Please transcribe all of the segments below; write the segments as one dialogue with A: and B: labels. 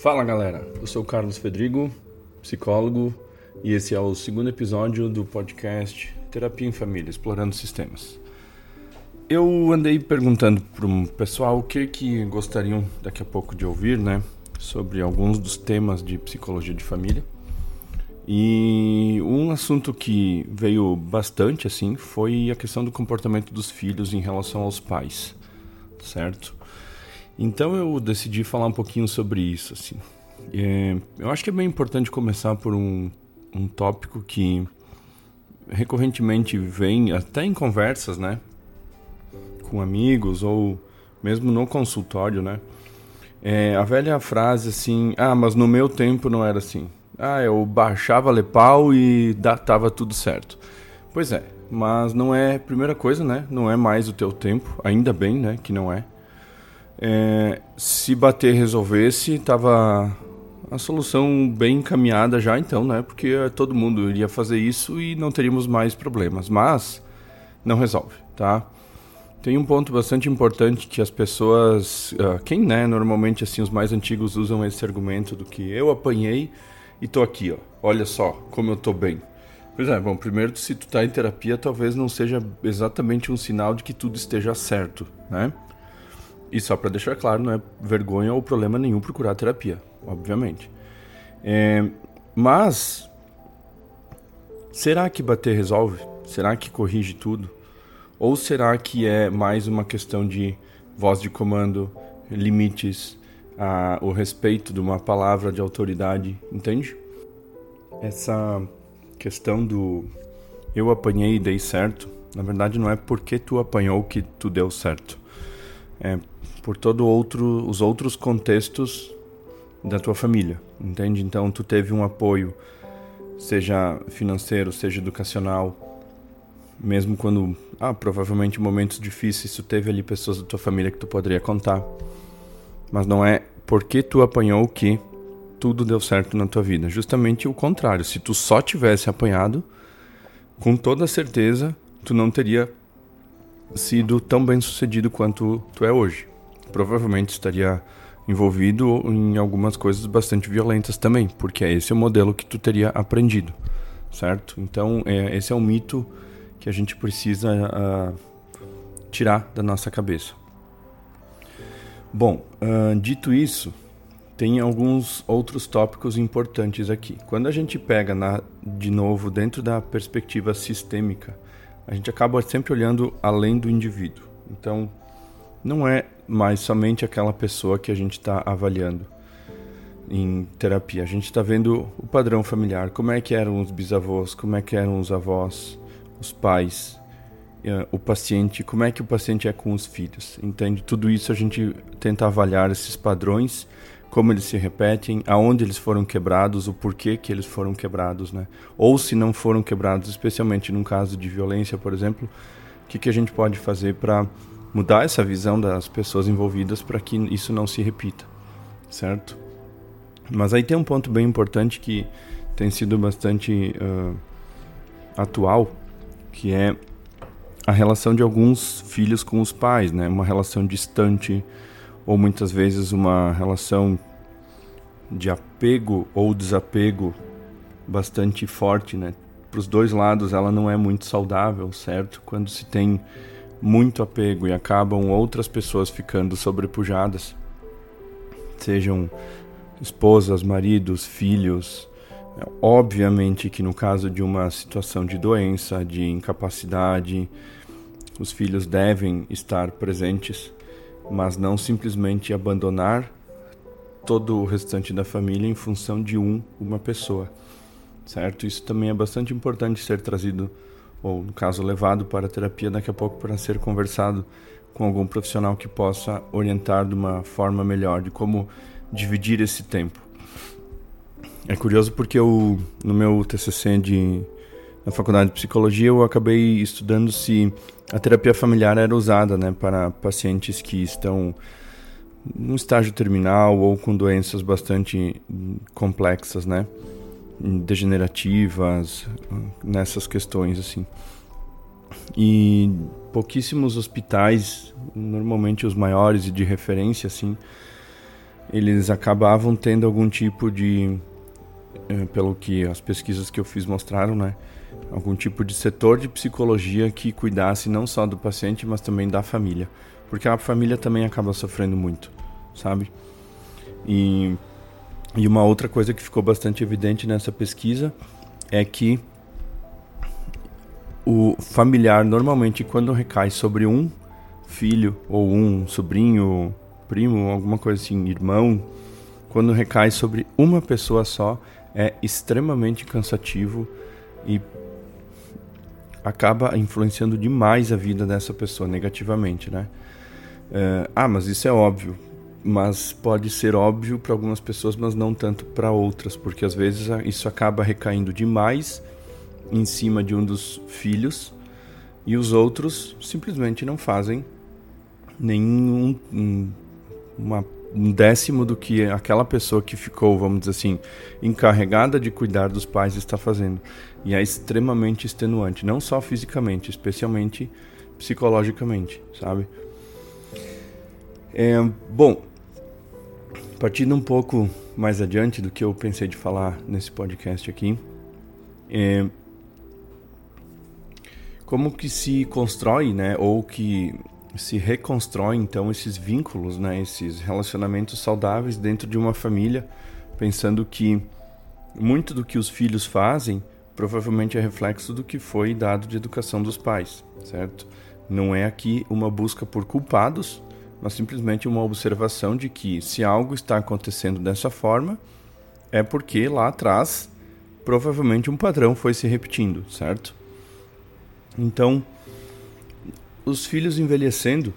A: Fala galera, eu sou o Carlos Fedrigo, psicólogo, e esse é o segundo episódio do podcast Terapia em Família, Explorando Sistemas. Eu andei perguntando para um pessoal o que que gostariam daqui a pouco de ouvir, né, sobre alguns dos temas de psicologia de família. E um assunto que veio bastante assim foi a questão do comportamento dos filhos em relação aos pais, certo? Então eu decidi falar um pouquinho sobre isso, assim. É, eu acho que é bem importante começar por um, um tópico que recorrentemente vem até em conversas, né, com amigos ou mesmo no consultório, né. É, a velha frase assim, ah, mas no meu tempo não era assim. Ah, eu baixava lepau e tava tudo certo. Pois é, mas não é primeira coisa, né? Não é mais o teu tempo, ainda bem, né, que não é. É, se bater resolvesse, tava a solução bem encaminhada já então, né? Porque todo mundo iria fazer isso e não teríamos mais problemas. Mas não resolve, tá? Tem um ponto bastante importante que as pessoas, uh, quem né, normalmente assim os mais antigos usam esse argumento do que eu apanhei e tô aqui, ó. Olha só como eu tô bem. Pois é, bom, primeiro se tu tá em terapia, talvez não seja exatamente um sinal de que tudo esteja certo, né? E só para deixar claro, não é vergonha ou problema nenhum procurar terapia, obviamente. É, mas, será que bater resolve? Será que corrige tudo? Ou será que é mais uma questão de voz de comando, limites, a, o respeito de uma palavra de autoridade, entende? Essa questão do eu apanhei e dei certo, na verdade não é porque tu apanhou que tu deu certo é, por todo outro, os outros contextos da tua família, entende? Então tu teve um apoio, seja financeiro, seja educacional, mesmo quando, ah, provavelmente momentos difíceis, tu teve ali pessoas da tua família que tu poderia contar, mas não é porque tu apanhou que tudo deu certo na tua vida, justamente o contrário. Se tu só tivesse apanhado, com toda certeza tu não teria sido tão bem sucedido quanto tu é hoje. Provavelmente estaria envolvido em algumas coisas bastante violentas também, porque é esse o modelo que tu teria aprendido, certo? Então, é, esse é um mito que a gente precisa uh, tirar da nossa cabeça. Bom, uh, dito isso, tem alguns outros tópicos importantes aqui. Quando a gente pega na, de novo dentro da perspectiva sistêmica, a gente acaba sempre olhando além do indivíduo. Então, não é mais somente aquela pessoa que a gente está avaliando em terapia. A gente está vendo o padrão familiar, como é que eram os bisavós, como é que eram os avós, os pais, eh, o paciente, como é que o paciente é com os filhos. Entende? Tudo isso a gente tenta avaliar esses padrões como eles se repetem, aonde eles foram quebrados, o porquê que eles foram quebrados, né? Ou se não foram quebrados, especialmente num caso de violência, por exemplo, o que, que a gente pode fazer para mudar essa visão das pessoas envolvidas para que isso não se repita, certo? Mas aí tem um ponto bem importante que tem sido bastante uh, atual, que é a relação de alguns filhos com os pais, né? Uma relação distante, ou muitas vezes uma relação de apego ou desapego bastante forte, né? Para os dois lados ela não é muito saudável, certo? Quando se tem muito apego e acabam outras pessoas ficando sobrepujadas, sejam esposas, maridos, filhos. É, obviamente que no caso de uma situação de doença, de incapacidade, os filhos devem estar presentes mas não simplesmente abandonar todo o restante da família em função de um, uma pessoa, certo? Isso também é bastante importante ser trazido, ou no caso levado para a terapia daqui a pouco para ser conversado com algum profissional que possa orientar de uma forma melhor de como dividir esse tempo. É curioso porque eu, no meu TCC de na faculdade de psicologia eu acabei estudando se a terapia familiar era usada né, para pacientes que estão no estágio terminal ou com doenças bastante complexas, né, degenerativas, nessas questões assim. E pouquíssimos hospitais, normalmente os maiores e de referência assim, eles acabavam tendo algum tipo de, pelo que as pesquisas que eu fiz mostraram, né? Algum tipo de setor de psicologia que cuidasse não só do paciente, mas também da família. Porque a família também acaba sofrendo muito, sabe? E, e uma outra coisa que ficou bastante evidente nessa pesquisa é que o familiar normalmente quando recai sobre um filho ou um sobrinho, primo, alguma coisa assim, irmão, quando recai sobre uma pessoa só, é extremamente cansativo e acaba influenciando demais a vida dessa pessoa negativamente, né? É, ah, mas isso é óbvio. Mas pode ser óbvio para algumas pessoas, mas não tanto para outras, porque às vezes isso acaba recaindo demais em cima de um dos filhos e os outros simplesmente não fazem nenhum um, décimo do que aquela pessoa que ficou, vamos dizer assim, encarregada de cuidar dos pais está fazendo. E é extremamente extenuante, não só fisicamente, especialmente psicologicamente, sabe? É, bom, partindo um pouco mais adiante do que eu pensei de falar nesse podcast aqui, é, como que se constrói, né, ou que se reconstrói então esses vínculos, né, esses relacionamentos saudáveis dentro de uma família, pensando que muito do que os filhos fazem provavelmente é reflexo do que foi dado de educação dos pais, certo? Não é aqui uma busca por culpados, mas simplesmente uma observação de que se algo está acontecendo dessa forma, é porque lá atrás provavelmente um padrão foi se repetindo, certo? Então, os filhos envelhecendo,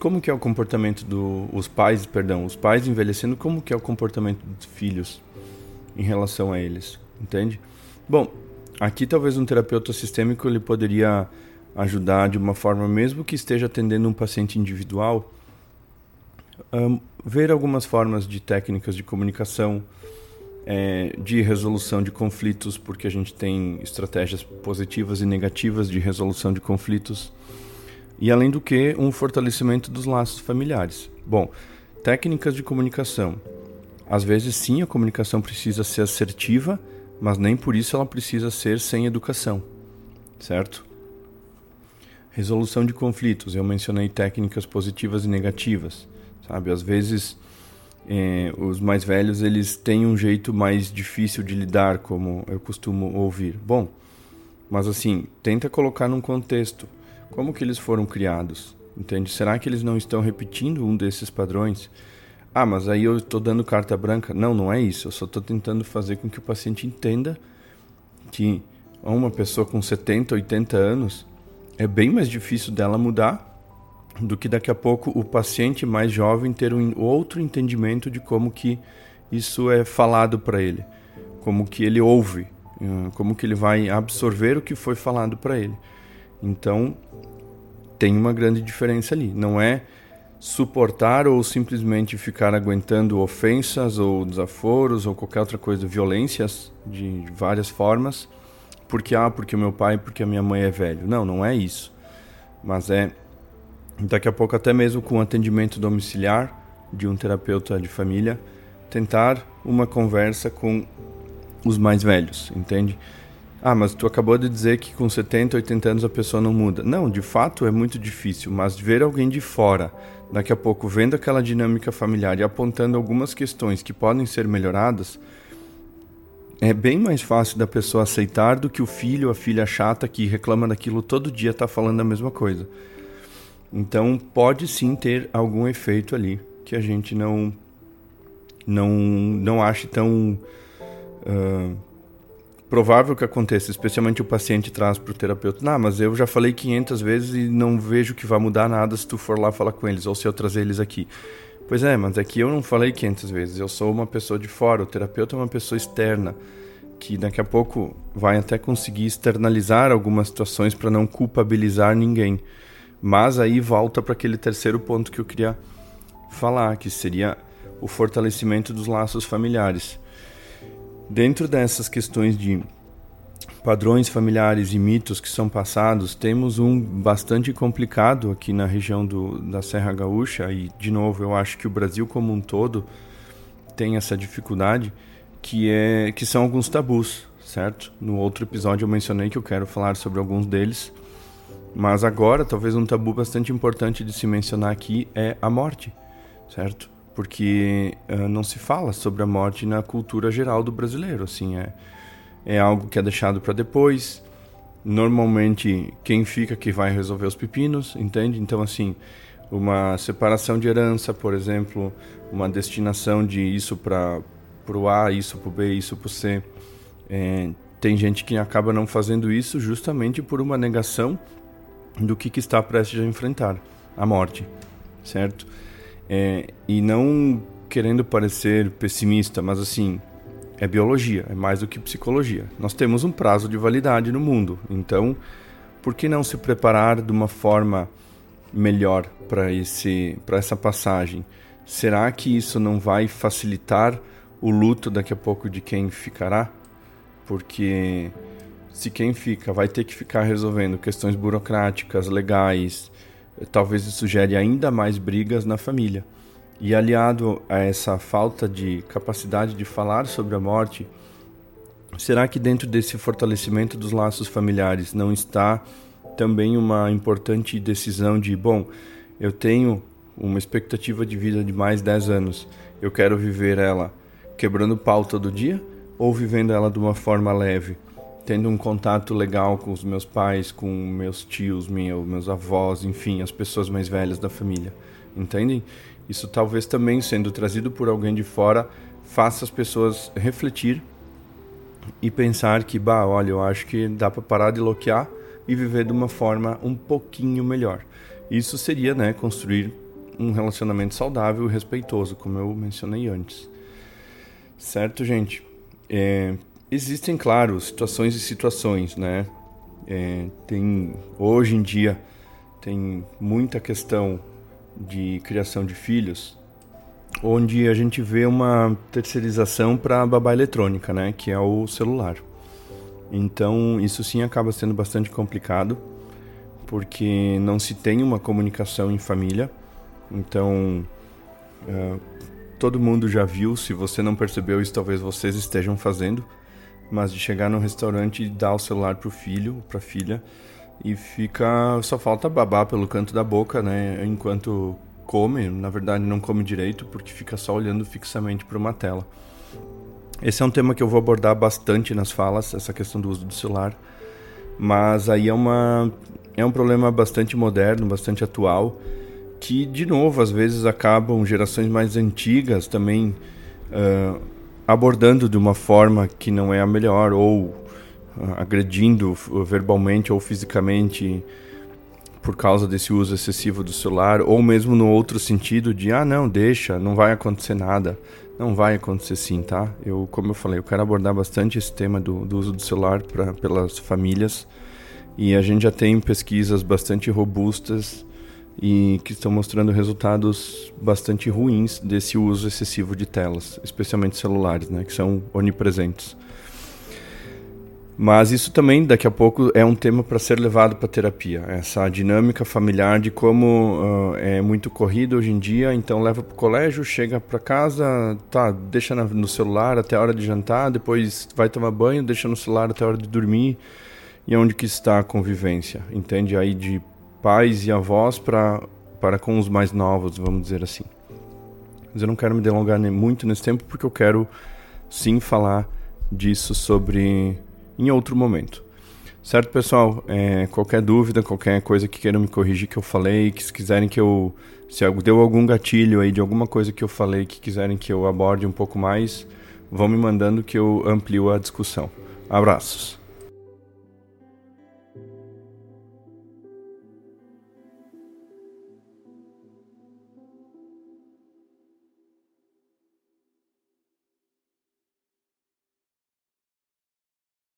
A: como que é o comportamento dos do, pais, perdão, os pais envelhecendo, como que é o comportamento dos filhos em relação a eles, entende? Bom, aqui talvez um terapeuta sistêmico ele poderia ajudar de uma forma mesmo que esteja atendendo um paciente individual, um, ver algumas formas de técnicas de comunicação, é, de resolução de conflitos, porque a gente tem estratégias positivas e negativas de resolução de conflitos e além do que, um fortalecimento dos laços familiares. Bom, técnicas de comunicação. Às vezes, sim, a comunicação precisa ser assertiva, mas nem por isso ela precisa ser sem educação, certo? Resolução de conflitos. Eu mencionei técnicas positivas e negativas, sabe? Às vezes, eh, os mais velhos eles têm um jeito mais difícil de lidar, como eu costumo ouvir. Bom, mas assim, tenta colocar num contexto como que eles foram criados? Entende? Será que eles não estão repetindo um desses padrões? Ah, mas aí eu estou dando carta branca. Não, não é isso. Eu só estou tentando fazer com que o paciente entenda que uma pessoa com 70, 80 anos é bem mais difícil dela mudar do que daqui a pouco o paciente mais jovem ter um outro entendimento de como que isso é falado para ele, como que ele ouve, como que ele vai absorver o que foi falado para ele. Então, tem uma grande diferença ali. Não é suportar ou simplesmente ficar aguentando ofensas ou desaforos ou qualquer outra coisa, violências de várias formas, porque ah, porque o meu pai, porque a minha mãe é velho. Não, não é isso. Mas é daqui a pouco até mesmo com atendimento domiciliar de um terapeuta de família, tentar uma conversa com os mais velhos, entende? Ah, mas tu acabou de dizer que com 70, 80 anos a pessoa não muda. Não, de fato é muito difícil, mas ver alguém de fora, daqui a pouco vendo aquela dinâmica familiar e apontando algumas questões que podem ser melhoradas, é bem mais fácil da pessoa aceitar do que o filho ou a filha chata que reclama daquilo todo dia está falando a mesma coisa. Então pode sim ter algum efeito ali que a gente não não não ache tão uh, provável que aconteça, especialmente o paciente traz para o terapeuta, não, mas eu já falei 500 vezes e não vejo que vai mudar nada se tu for lá falar com eles, ou se eu trazer eles aqui. Pois é, mas aqui eu não falei 500 vezes, eu sou uma pessoa de fora, o terapeuta é uma pessoa externa, que daqui a pouco vai até conseguir externalizar algumas situações para não culpabilizar ninguém. Mas aí volta para aquele terceiro ponto que eu queria falar, que seria o fortalecimento dos laços familiares. Dentro dessas questões de padrões familiares e mitos que são passados, temos um bastante complicado aqui na região do, da Serra Gaúcha e, de novo, eu acho que o Brasil como um todo tem essa dificuldade, que é que são alguns tabus, certo? No outro episódio eu mencionei que eu quero falar sobre alguns deles, mas agora talvez um tabu bastante importante de se mencionar aqui é a morte, certo? Porque uh, não se fala sobre a morte na cultura geral do brasileiro, assim é é algo que é deixado para depois. Normalmente, quem fica que vai resolver os pepinos, entende? Então, assim, uma separação de herança, por exemplo, uma destinação de isso para o A, isso para o B, isso para o C. É, tem gente que acaba não fazendo isso justamente por uma negação do que, que está prestes a enfrentar, a morte, certo? É, e não querendo parecer pessimista, mas assim, é biologia, é mais do que psicologia. Nós temos um prazo de validade no mundo, então por que não se preparar de uma forma melhor para esse para essa passagem? Será que isso não vai facilitar o luto daqui a pouco de quem ficará? Porque se quem fica vai ter que ficar resolvendo questões burocráticas, legais, talvez isso gere ainda mais brigas na família. E aliado a essa falta de capacidade de falar sobre a morte, será que dentro desse fortalecimento dos laços familiares não está também uma importante decisão de, bom, eu tenho uma expectativa de vida de mais 10 anos, eu quero viver ela quebrando pau todo dia ou vivendo ela de uma forma leve, tendo um contato legal com os meus pais, com meus tios, meus avós, enfim, as pessoas mais velhas da família, entendem? Isso talvez também sendo trazido por alguém de fora faça as pessoas refletir e pensar que, bah, olha, eu acho que dá para parar de bloquear e viver de uma forma um pouquinho melhor. Isso seria, né, construir um relacionamento saudável e respeitoso, como eu mencionei antes. Certo, gente? É, existem, claro, situações e situações, né? É, tem hoje em dia tem muita questão de criação de filhos, onde a gente vê uma terceirização para a babá eletrônica, né, que é o celular. Então, isso sim acaba sendo bastante complicado, porque não se tem uma comunicação em família. Então, uh, todo mundo já viu, se você não percebeu isso, talvez vocês estejam fazendo, mas de chegar num restaurante e dar o celular para o filho, para a filha, e fica só falta babar pelo canto da boca, né? Enquanto come, na verdade não come direito porque fica só olhando fixamente para uma tela. Esse é um tema que eu vou abordar bastante nas falas, essa questão do uso do celular. Mas aí é uma é um problema bastante moderno, bastante atual, que de novo às vezes acabam gerações mais antigas também uh, abordando de uma forma que não é a melhor ou agredindo verbalmente ou fisicamente por causa desse uso excessivo do celular, ou mesmo no outro sentido de ah não, deixa, não vai acontecer nada. Não vai acontecer sim, tá? Eu, como eu falei, eu quero abordar bastante esse tema do, do uso do celular pra, pelas famílias. E a gente já tem pesquisas bastante robustas e que estão mostrando resultados bastante ruins desse uso excessivo de telas, especialmente celulares, né, que são onipresentes. Mas isso também, daqui a pouco, é um tema para ser levado para terapia. Essa dinâmica familiar de como uh, é muito corrido hoje em dia, então leva para o colégio, chega para casa, tá, deixa no celular até a hora de jantar, depois vai tomar banho, deixa no celular até a hora de dormir. E onde que está a convivência? Entende? Aí de pais e avós para para com os mais novos, vamos dizer assim. Mas eu não quero me delongar muito nesse tempo porque eu quero sim falar disso sobre em outro momento. Certo, pessoal? É, qualquer dúvida, qualquer coisa que queiram me corrigir que eu falei, que se quiserem que eu. Se deu algum gatilho aí de alguma coisa que eu falei que quiserem que eu aborde um pouco mais, vão me mandando que eu amplio a discussão. Abraços.